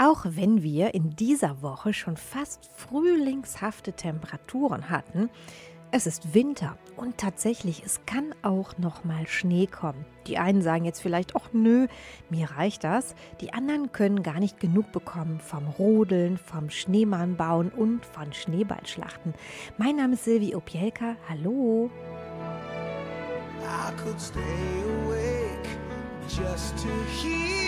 Auch wenn wir in dieser Woche schon fast frühlingshafte Temperaturen hatten, es ist Winter und tatsächlich, es kann auch noch mal Schnee kommen. Die einen sagen jetzt vielleicht, ach nö, mir reicht das. Die anderen können gar nicht genug bekommen vom Rodeln, vom Schneemann bauen und von Schneeballschlachten. Mein Name ist Silvi Opielka. Hallo. I could stay awake just to hear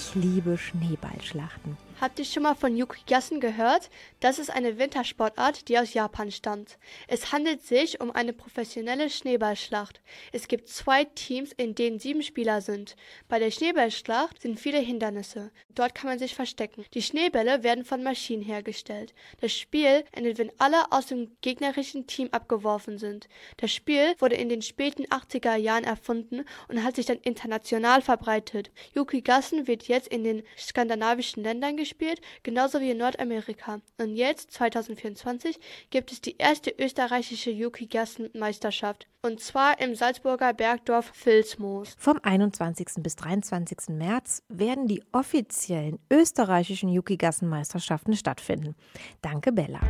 Ich liebe Schneeballschlachten. Habt ihr schon mal von Yukigassen gehört? Das ist eine Wintersportart, die aus Japan stammt. Es handelt sich um eine professionelle Schneeballschlacht. Es gibt zwei Teams, in denen sieben Spieler sind. Bei der Schneeballschlacht sind viele Hindernisse. Dort kann man sich verstecken. Die Schneebälle werden von Maschinen hergestellt. Das Spiel endet, wenn alle aus dem gegnerischen Team abgeworfen sind. Das Spiel wurde in den späten 80er Jahren erfunden und hat sich dann international verbreitet. Yukigassen wird jetzt in den skandinavischen Ländern gespielt gespielt, genauso wie in Nordamerika. Und jetzt, 2024, gibt es die erste österreichische Yuki-Gassen-Meisterschaft. Und zwar im Salzburger Bergdorf Vilsmoos. Vom 21. bis 23. März werden die offiziellen österreichischen Yuki-Gassen-Meisterschaften stattfinden. Danke, Bella.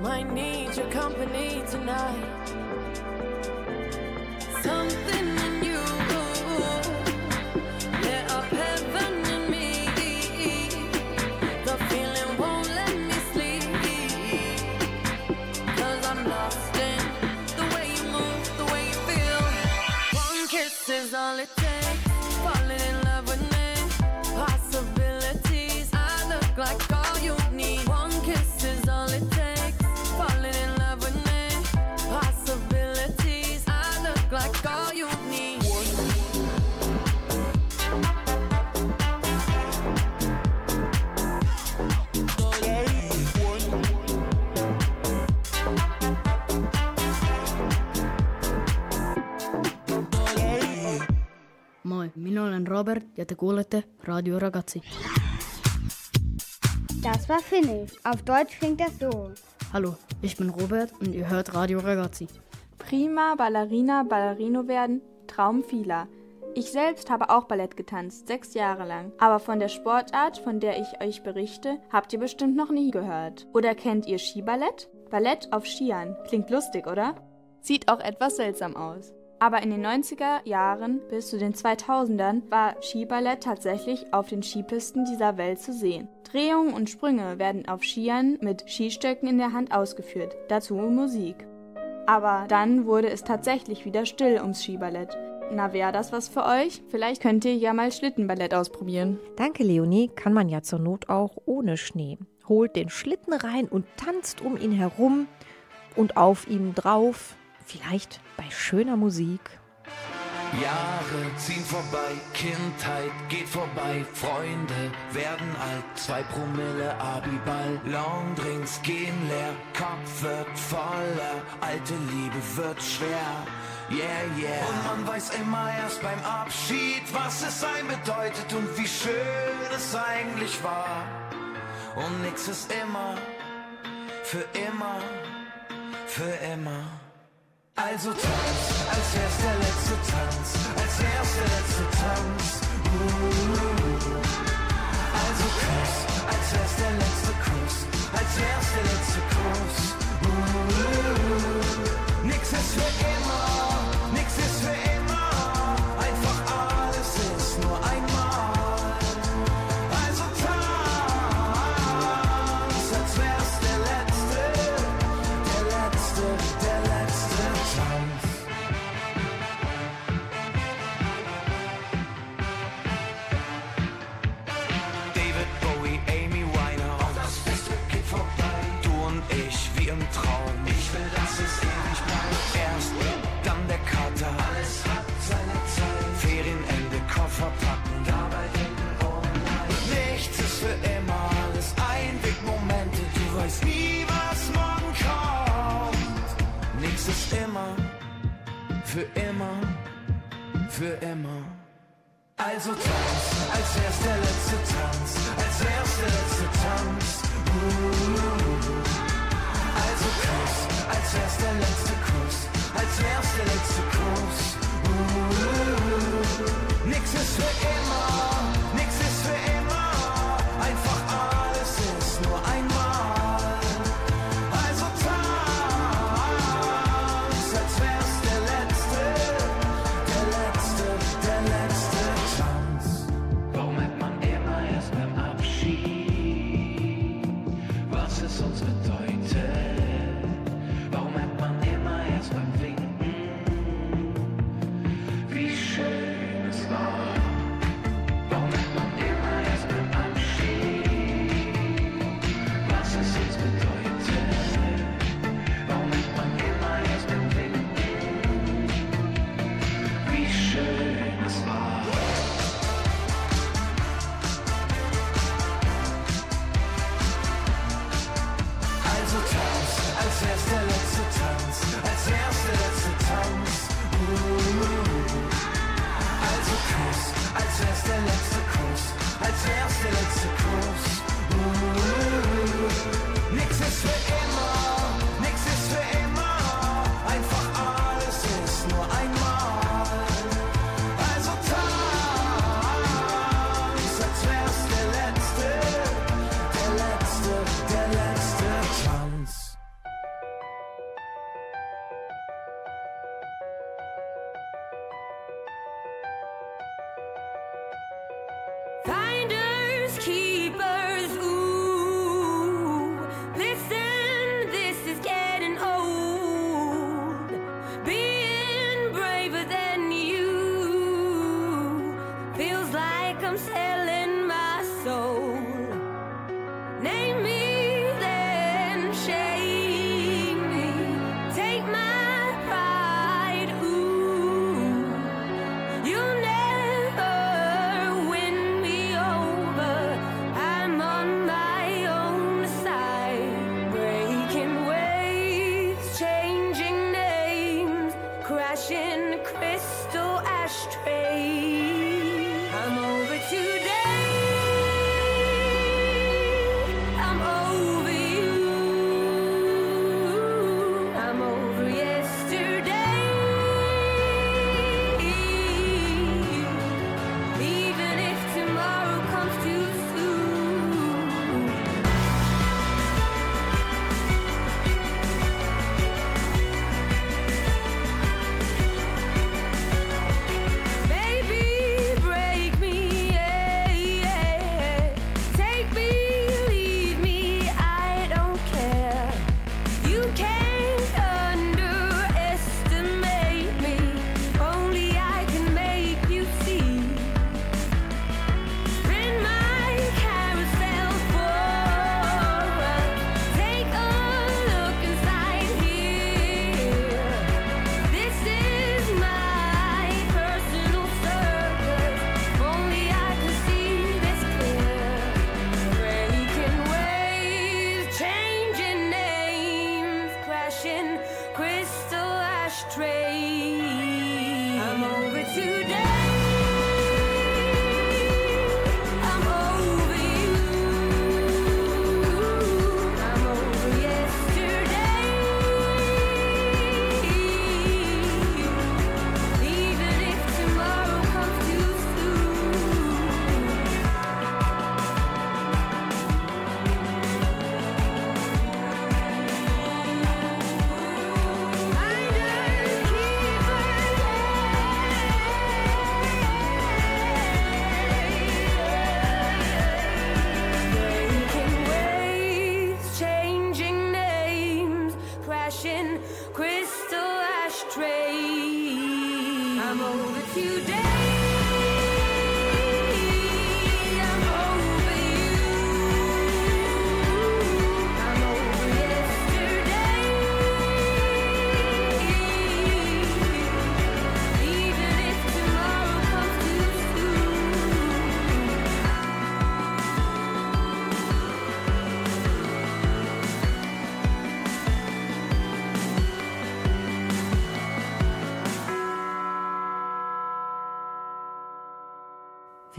Might need your company tonight. Robert ja te kuulette Radio Ragazzi. Das war Finnisch. Auf Deutsch klingt das so. Hallo, ich bin Robert und ihr hört Radio Ragazzi. Prima Ballerina, Ballerino werden, Traum vieler. Ich selbst habe auch Ballett getanzt, sechs Jahre lang. Aber von der Sportart, von der ich euch berichte, habt ihr bestimmt noch nie gehört. Oder kennt ihr Skiballett? Ballett auf Skiern. Klingt lustig, oder? Sieht auch etwas seltsam aus. Aber in den 90er Jahren bis zu den 2000ern war Skiballett tatsächlich auf den Skipisten dieser Welt zu sehen. Drehungen und Sprünge werden auf Skiern mit Skistöcken in der Hand ausgeführt, dazu Musik. Aber dann wurde es tatsächlich wieder still ums Skiballett. Na, wäre das was für euch? Vielleicht könnt ihr ja mal Schlittenballett ausprobieren. Danke, Leonie. Kann man ja zur Not auch ohne Schnee. Holt den Schlitten rein und tanzt um ihn herum und auf ihm drauf. Vielleicht bei schöner Musik. Jahre ziehen vorbei, Kindheit geht vorbei, Freunde werden alt, zwei Promille Abiball, Longdrinks gehen leer, Kopf wird voller, alte Liebe wird schwer. Yeah, yeah. Und man weiß immer erst beim Abschied, was es sein bedeutet und wie schön es eigentlich war. Und nix ist immer, für immer, für immer. Also tanz, als wär's der letzte Tanz, als wär's der letzte Tanz. Uh. Also Kuss, als wär's der letzte Kuss, als wär's der letzte Kuss. Uh. Nix ist für immer, ist immer. Für immer. Für immer. Also tanz, als wär's der letzte Tanz, als wär's der letzte Tanz. Uh. Also Kuss, als wär's der letzte Kuss, als wär's der letzte Kuss. Uh. Nix ist für immer,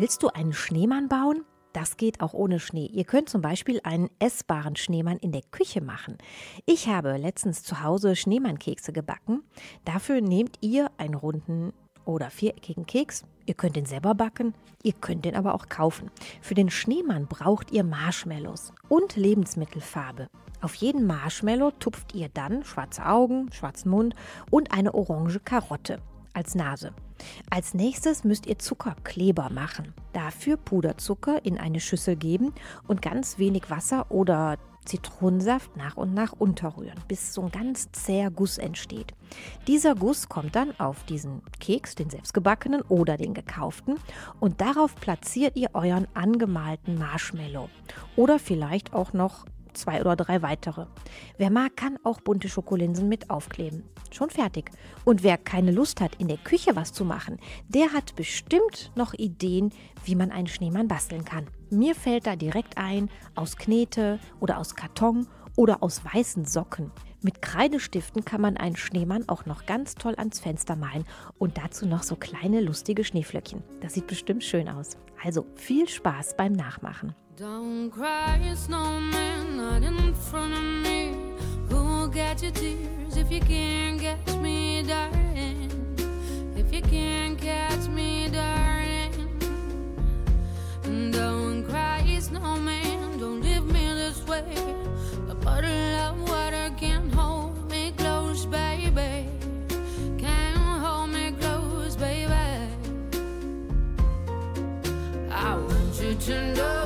Willst du einen Schneemann bauen? Das geht auch ohne Schnee. Ihr könnt zum Beispiel einen essbaren Schneemann in der Küche machen. Ich habe letztens zu Hause Schneemannkekse gebacken. Dafür nehmt ihr einen runden oder viereckigen Keks. Ihr könnt den selber backen, ihr könnt den aber auch kaufen. Für den Schneemann braucht ihr Marshmallows und Lebensmittelfarbe. Auf jeden Marshmallow tupft ihr dann schwarze Augen, schwarzen Mund und eine orange Karotte als Nase. Als nächstes müsst ihr Zuckerkleber machen. Dafür Puderzucker in eine Schüssel geben und ganz wenig Wasser oder Zitronensaft nach und nach unterrühren, bis so ein ganz zäher Guss entsteht. Dieser Guss kommt dann auf diesen Keks, den selbstgebackenen oder den gekauften, und darauf platziert ihr euren angemalten Marshmallow oder vielleicht auch noch zwei oder drei weitere. Wer mag, kann auch bunte Schokolinsen mit aufkleben. Schon fertig. Und wer keine Lust hat, in der Küche was zu machen, der hat bestimmt noch Ideen, wie man einen Schneemann basteln kann. Mir fällt da direkt ein, aus Knete oder aus Karton oder aus weißen Socken. Mit Kreidestiften kann man einen Schneemann auch noch ganz toll ans Fenster malen und dazu noch so kleine lustige Schneeflöckchen. Das sieht bestimmt schön aus. Also viel Spaß beim Nachmachen. Don't cry, front of me. Who'll get your tears if you can't catch me, darling? If you can't catch me, darling. Don't cry, snowman, don't leave me this way. A bottle of water can't hold me close, baby. Can't hold me close, baby. I want you to know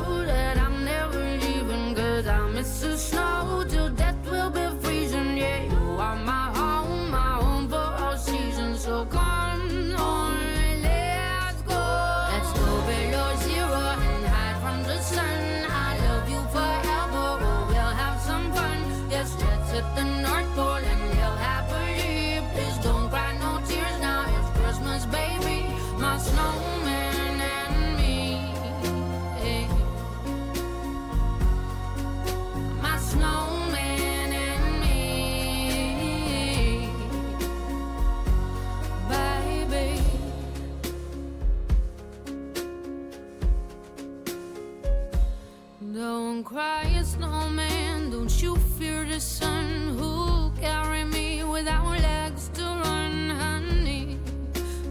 cry a snowman, don't you fear the sun who'll carry me without legs to run, honey.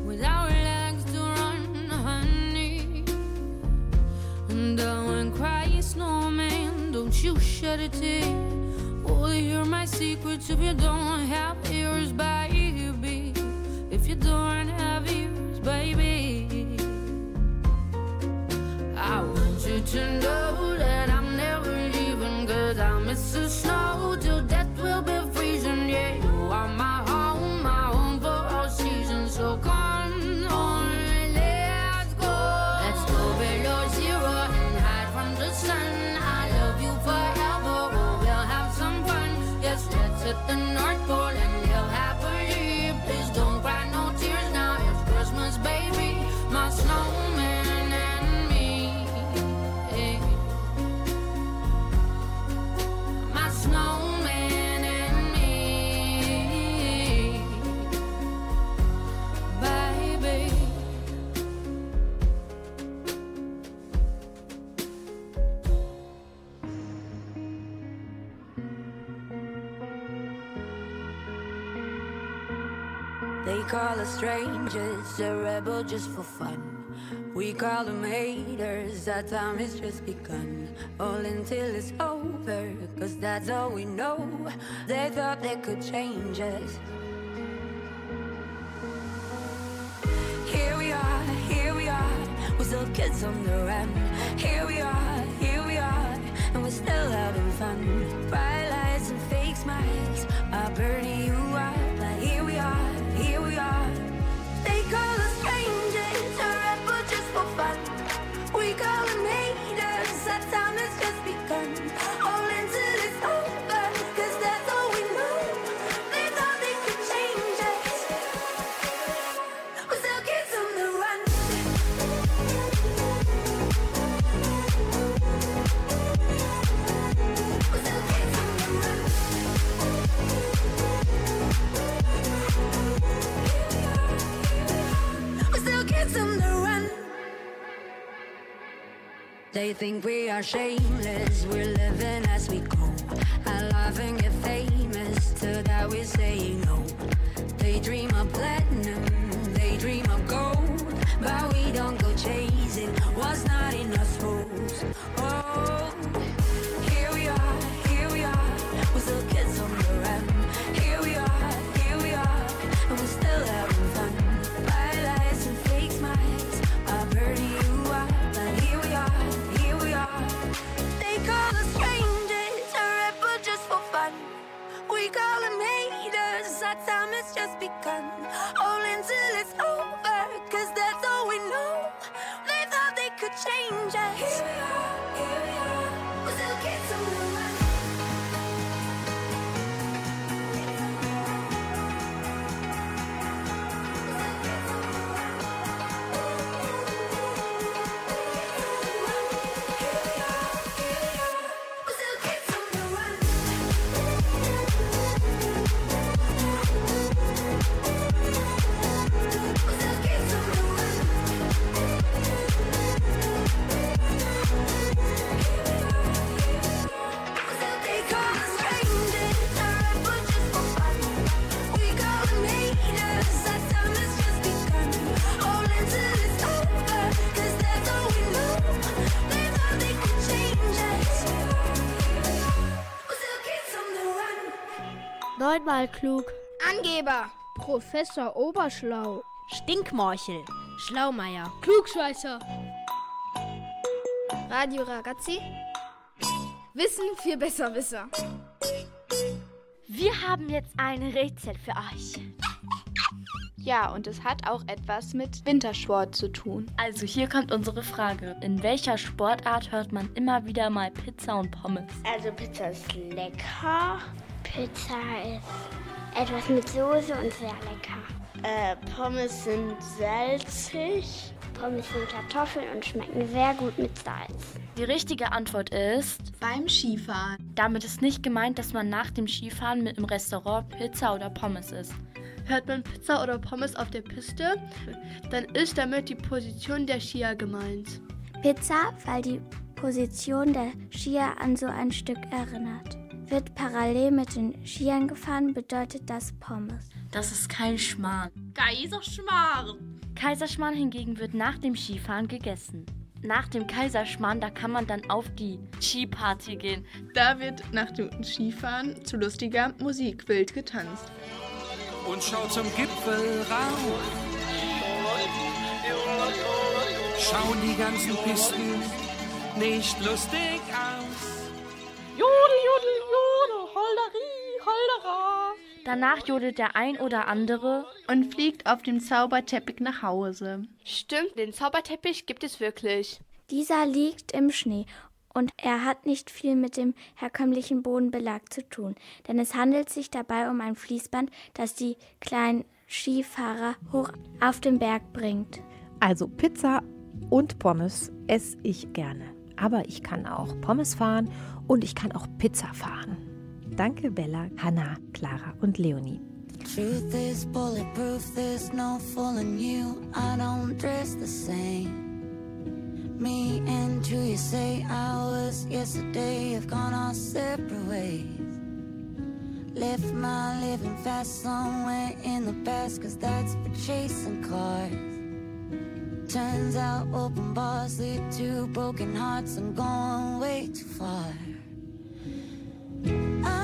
Without legs to run, honey. And don't cry a snowman, don't you shed a tear. Oh, Will you hear my secrets if you don't have ears, baby? If you don't have ears, baby, I want you to know. Strangers, a rebel just for fun. We call them haters, our time has just begun. All until it's over, cause that's all we know. They thought they could change us. Here we are, here we are, we're still kids on the run. Here we are, here we are, and we're still having fun. Bright lights and fake smiles are burning you think we are shameless, we're living as we go. I laugh and get famous, to that we say no. They dream of platinum, they dream of gold, but we don't go chasing what's not in Neunmal klug. Angeber. Professor Oberschlau. Stinkmorchel. Schlaumeier. Klugscheißer. Radio Ragazzi. Wissen für Besserwisser. Wir haben jetzt ein Rätsel für euch. Ja, und es hat auch etwas mit Wintersport zu tun. Also hier kommt unsere Frage. In welcher Sportart hört man immer wieder mal Pizza und Pommes? Also Pizza ist lecker. Pizza ist etwas mit Soße und sehr lecker. Äh, Pommes sind salzig. Pommes sind Kartoffeln und schmecken sehr gut mit Salz. Die richtige Antwort ist Beim Skifahren. Damit ist nicht gemeint, dass man nach dem Skifahren mit im Restaurant Pizza oder Pommes isst. Hört man Pizza oder Pommes auf der Piste, dann ist damit die Position der Skier gemeint. Pizza, weil die Position der Skier an so ein Stück erinnert. Wird parallel mit den Skiern gefahren, bedeutet das Pommes. Das ist kein Schmarrn. Kaiserschmarrn. Kaiserschmarrn hingegen wird nach dem Skifahren gegessen. nach dem Kaiserschmarrn, da kann man dann auf die Skiparty gehen. Da wird nach dem Skifahren zu lustiger Musik wild getanzt. Und schau zum Gipfel rauf. Schauen die ganzen Pisten nicht lustig aus. Danach jodelt der ein oder andere und fliegt auf dem Zauberteppich nach Hause. Stimmt, den Zauberteppich gibt es wirklich. Dieser liegt im Schnee und er hat nicht viel mit dem herkömmlichen Bodenbelag zu tun, denn es handelt sich dabei um ein Fließband, das die kleinen Skifahrer hoch auf den Berg bringt. Also Pizza und Pommes esse ich gerne. Aber ich kann auch Pommes fahren und ich kann auch Pizza fahren. Danke Bella, Hannah, Clara und Leonie. Truth is bulletproof, there's no fooling you. I don't dress the same. Me and you, you say hours yesterday have gone our separate ways. Left my living fast somewhere in the past, cause that's for chasing cars. Turns out open bars lead to broken hearts and going way too far. I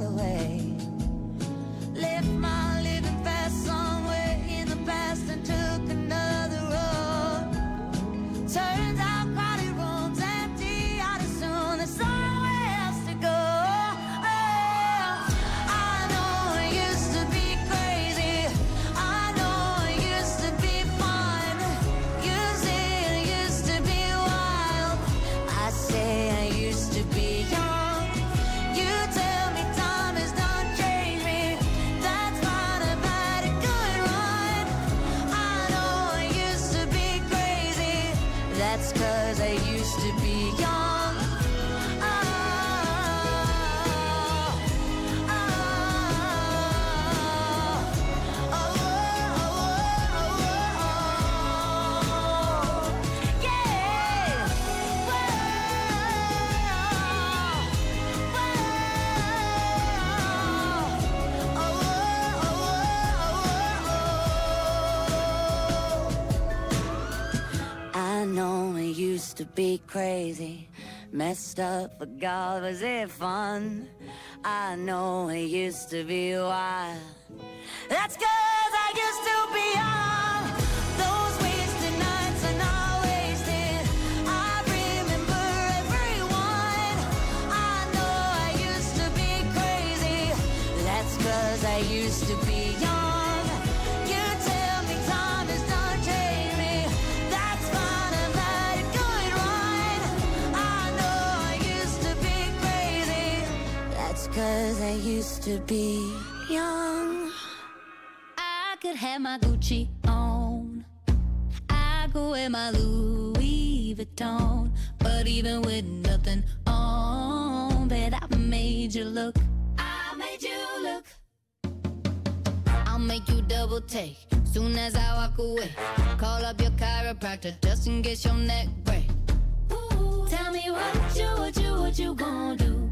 used to be crazy, messed up, but God, was it fun? I know it used to be wild. That's cause I used to be young. Those wasted nights are not wasted. I remember everyone. I know I used to be crazy. That's cause I used to be to be young. I could have my Gucci on. I could wear my Louis Vuitton. But even with nothing on, bet I made you look. I made you look. I'll make you double take soon as I walk away. Call up your chiropractor just in case your neck break. Ooh, tell me what you, what you, what you gonna do?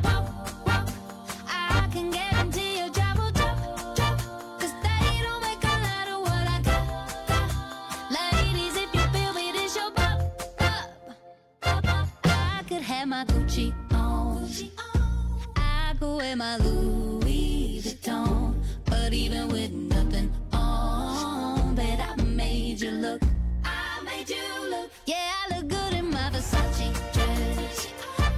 to wear my Louis Vuitton. But even with nothing on, bet I made you look. I made you look. Yeah, I look good in my Versace dress.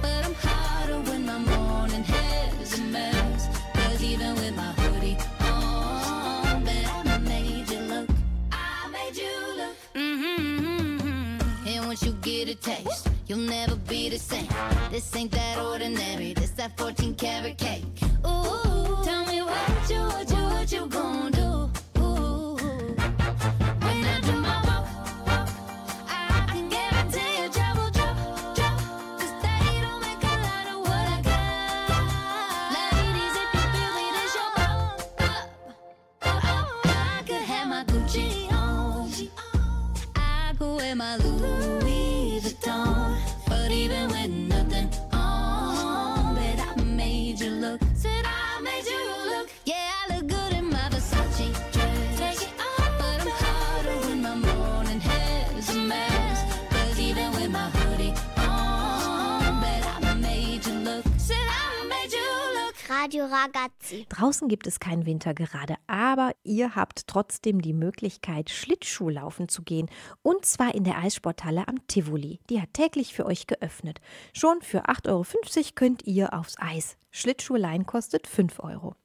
But I'm hotter when my morning hair's a mess. Cause even with my hoodie on, bet I made you look. I made you look. mmm mm-hmm. And once you get a taste. You'll never be the same. This ain't that ordinary. This that 14 karat Draußen gibt es keinen Winter gerade, aber ihr habt trotzdem die Möglichkeit, Schlittschuhlaufen zu gehen. Und zwar in der Eissporthalle am Tivoli. Die hat täglich für euch geöffnet. Schon für 8,50 Euro könnt ihr aufs Eis. Schlittschuhlein kostet 5 Euro.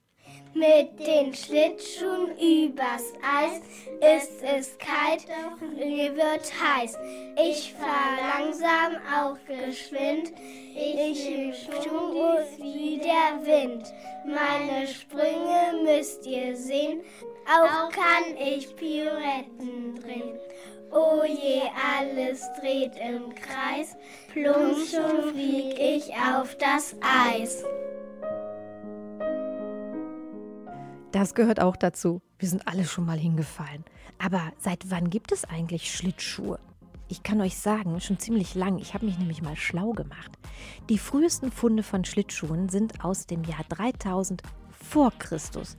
Mit den Schlittschuhen übers Eis ist es kalt, mir wird heiß. Ich fahr langsam, auch geschwind. Ich im Schwungus wie der Wind. Meine Sprünge müsst ihr sehen, auch kann ich Pirouetten drehen. Oh je, alles dreht im Kreis, plump flieg ich auf das Eis. Das gehört auch dazu. Wir sind alle schon mal hingefallen. Aber seit wann gibt es eigentlich Schlittschuhe? Ich kann euch sagen, schon ziemlich lang. Ich habe mich nämlich mal schlau gemacht. Die frühesten Funde von Schlittschuhen sind aus dem Jahr 3000 vor Christus.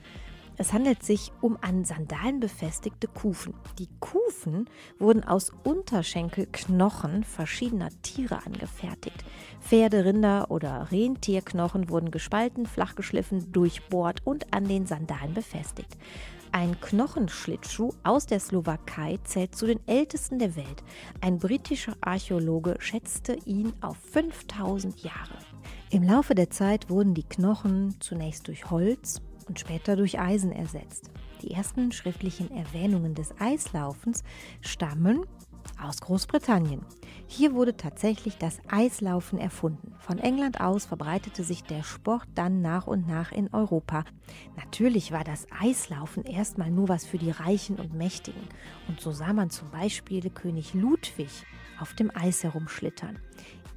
Es handelt sich um an Sandalen befestigte Kufen. Die Kufen wurden aus Unterschenkelknochen verschiedener Tiere angefertigt. Pferde, Rinder oder Rentierknochen wurden gespalten, flach geschliffen, durchbohrt und an den Sandalen befestigt. Ein Knochenschlittschuh aus der Slowakei zählt zu den ältesten der Welt. Ein britischer Archäologe schätzte ihn auf 5000 Jahre. Im Laufe der Zeit wurden die Knochen zunächst durch Holz und später durch Eisen ersetzt. Die ersten schriftlichen Erwähnungen des Eislaufens stammen aus Großbritannien. Hier wurde tatsächlich das Eislaufen erfunden. Von England aus verbreitete sich der Sport dann nach und nach in Europa. Natürlich war das Eislaufen erstmal nur was für die Reichen und Mächtigen. Und so sah man zum Beispiel König Ludwig auf dem Eis herumschlittern.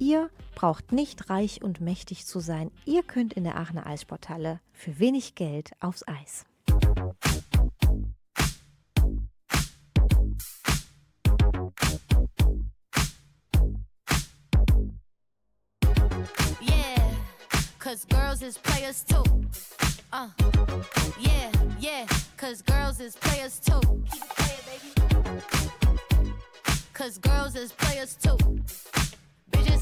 Ihr braucht nicht reich und mächtig zu sein. Ihr könnt in der Aachener Eissporthalle für wenig Geld aufs Eis. Yeah, cause girls is players too. Uh, yeah, yeah, cause girls is players too. Keep playing, baby. Cause girls is players too.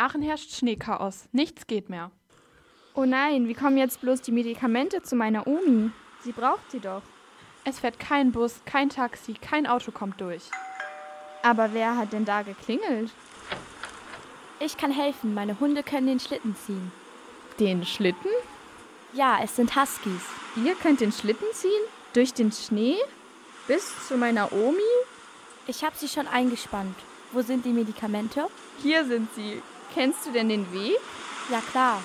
Aachen herrscht Schneechaos. Nichts geht mehr. Oh nein, wie kommen jetzt bloß die Medikamente zu meiner Omi? Sie braucht sie doch. Es fährt kein Bus, kein Taxi, kein Auto kommt durch. Aber wer hat denn da geklingelt? Ich kann helfen, meine Hunde können den Schlitten ziehen. Den Schlitten? Ja, es sind Huskies. Ihr könnt den Schlitten ziehen? Durch den Schnee? Bis zu meiner Omi? Ich habe sie schon eingespannt. Wo sind die Medikamente? Hier sind sie. Kennst du denn den Weg? Ja, klar.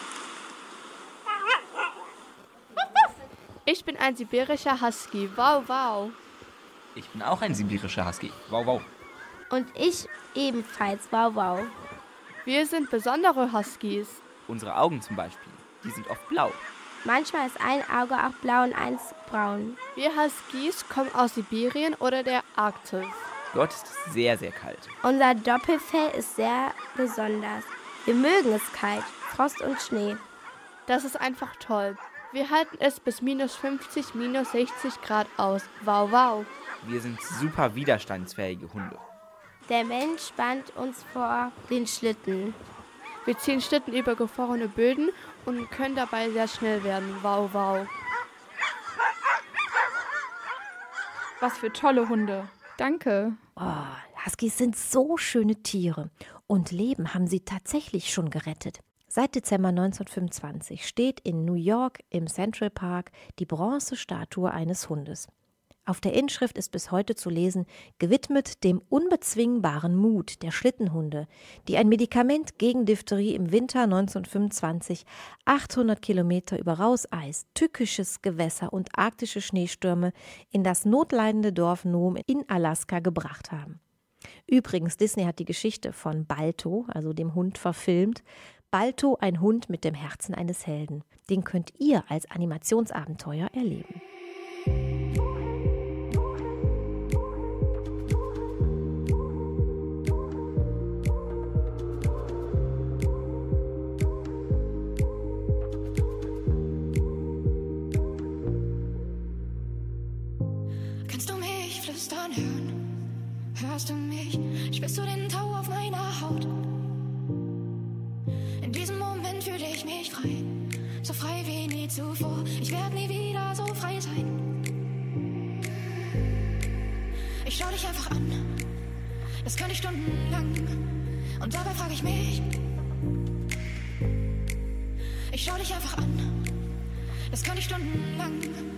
Ich bin ein sibirischer Husky. Wow, wow. Ich bin auch ein sibirischer Husky. Wow, wow. Und ich ebenfalls. Wow, wow. Wir sind besondere Huskies. Unsere Augen zum Beispiel, die sind oft blau. Manchmal ist ein Auge auch blau und eins braun. Wir Huskies kommen aus Sibirien oder der Arktis. Dort ist es sehr, sehr kalt. Unser Doppelfell ist sehr besonders. Wir mögen es kalt, Frost und Schnee. Das ist einfach toll. Wir halten es bis minus 50, minus 60 Grad aus. Wow, wow. Wir sind super widerstandsfähige Hunde. Der Mensch spannt uns vor den Schlitten. Wir ziehen Schlitten über gefrorene Böden und können dabei sehr schnell werden. Wow, wow. Was für tolle Hunde. Danke. Oh, Huskies sind so schöne Tiere. Und Leben haben sie tatsächlich schon gerettet. Seit Dezember 1925 steht in New York im Central Park die Bronzestatue eines Hundes. Auf der Inschrift ist bis heute zu lesen, gewidmet dem unbezwingbaren Mut der Schlittenhunde, die ein Medikament gegen Diphtherie im Winter 1925 800 Kilometer über Rauseis, tückisches Gewässer und arktische Schneestürme in das notleidende Dorf Nome in Alaska gebracht haben. Übrigens, Disney hat die Geschichte von Balto, also dem Hund, verfilmt. Balto, ein Hund mit dem Herzen eines Helden. Den könnt ihr als Animationsabenteuer erleben. Stunden lang.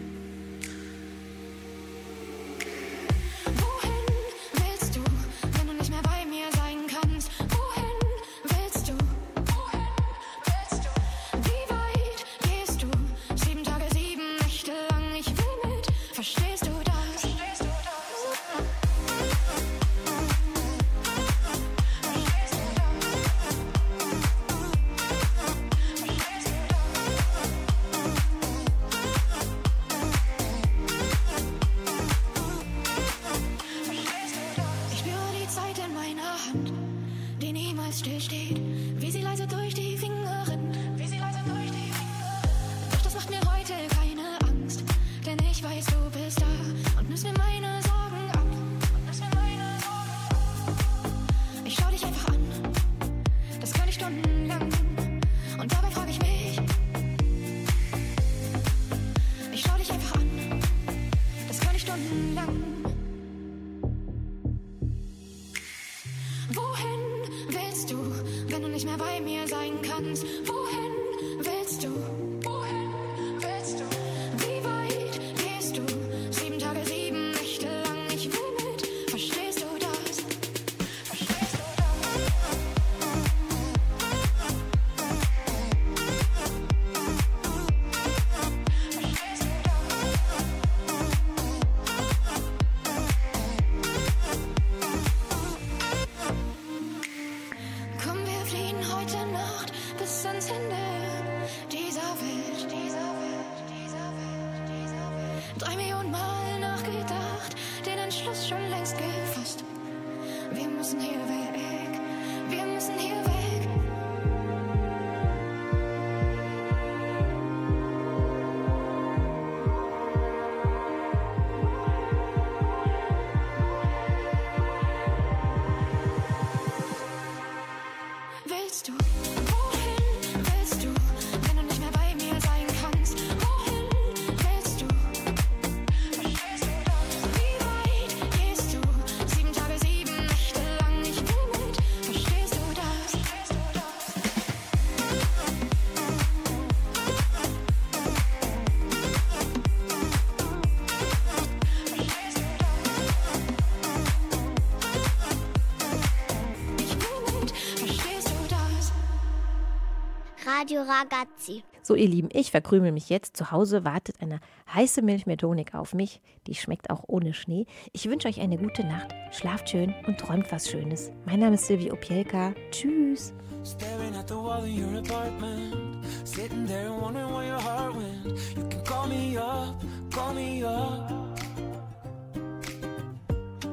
Radio Ragazzi. So, ihr Lieben, ich verkrümel mich jetzt. Zu Hause wartet eine heiße Milch mit Honig auf mich. Die schmeckt auch ohne Schnee. Ich wünsche euch eine gute Nacht. Schlaft schön und träumt was Schönes. Mein Name ist Silvia Opielka. Tschüss. Staring at the wall in your apartment. Sitting there and wondering where your heart went. You can call me up, call me up.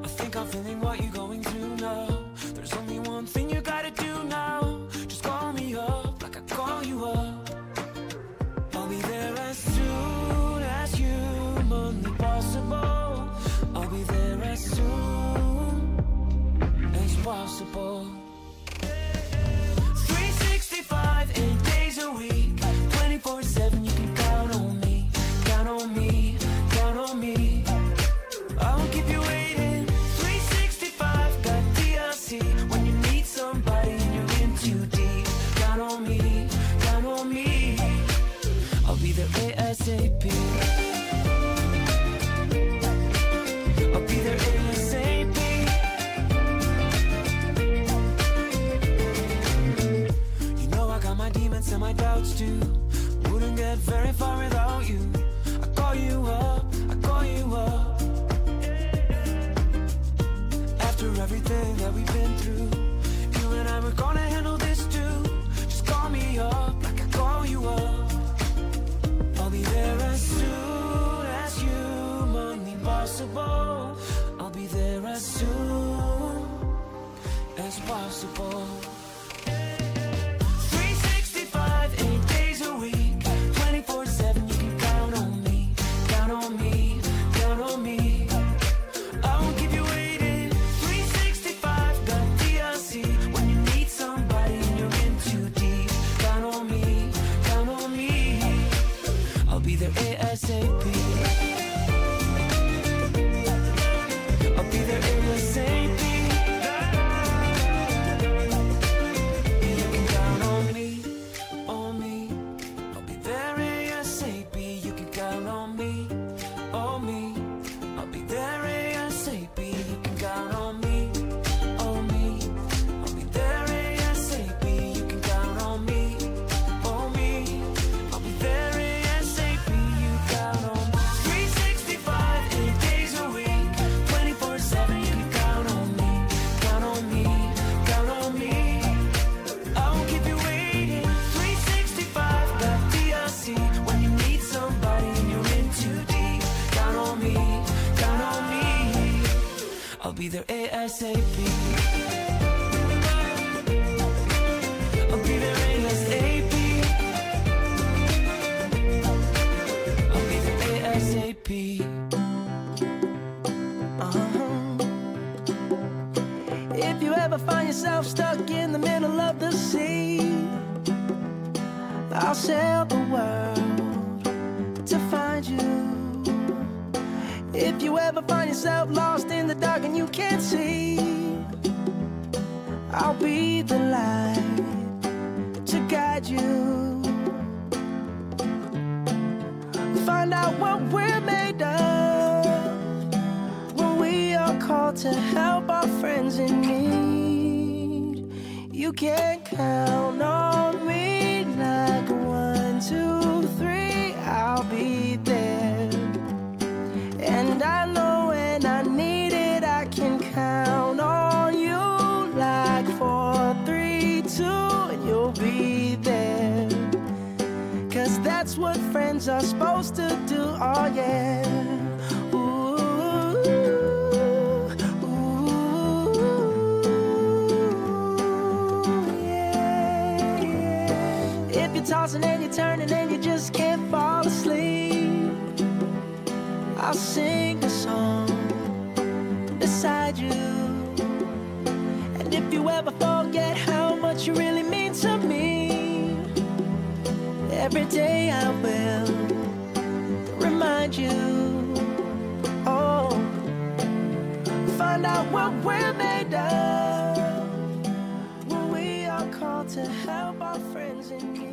I think I'm feeling what you're going through now. There's only one thing you gotta do as possible. 365, eight days a week, 24 7. You can count on me, count on me, count on me. I won't keep you waiting. 365, got DLC. When you need somebody and you're in too deep, count on me, count on me. I'll be there ASAP. My doubts too. Wouldn't get very far without you. I call you up, I call you up. After everything that we've been through, yourself stuck in the middle of the sea, I'll sail the world to find you. If you ever find yourself lost in the dark and you can't see, I'll be the light to guide you. Find out what we're made of when we are called to help our friends in need. You can count on me like one, two, three, I'll be there. And I know when I need it, I can count on you like four, three, two, and you'll be there. Cause that's what friends are supposed to do, oh yeah. You're tossing and you're turning and you just can't fall asleep, I'll sing a song beside you. And if you ever forget how much you really mean to me, every day I will remind you. Oh, find out what we're made of when we are called to help our friends in.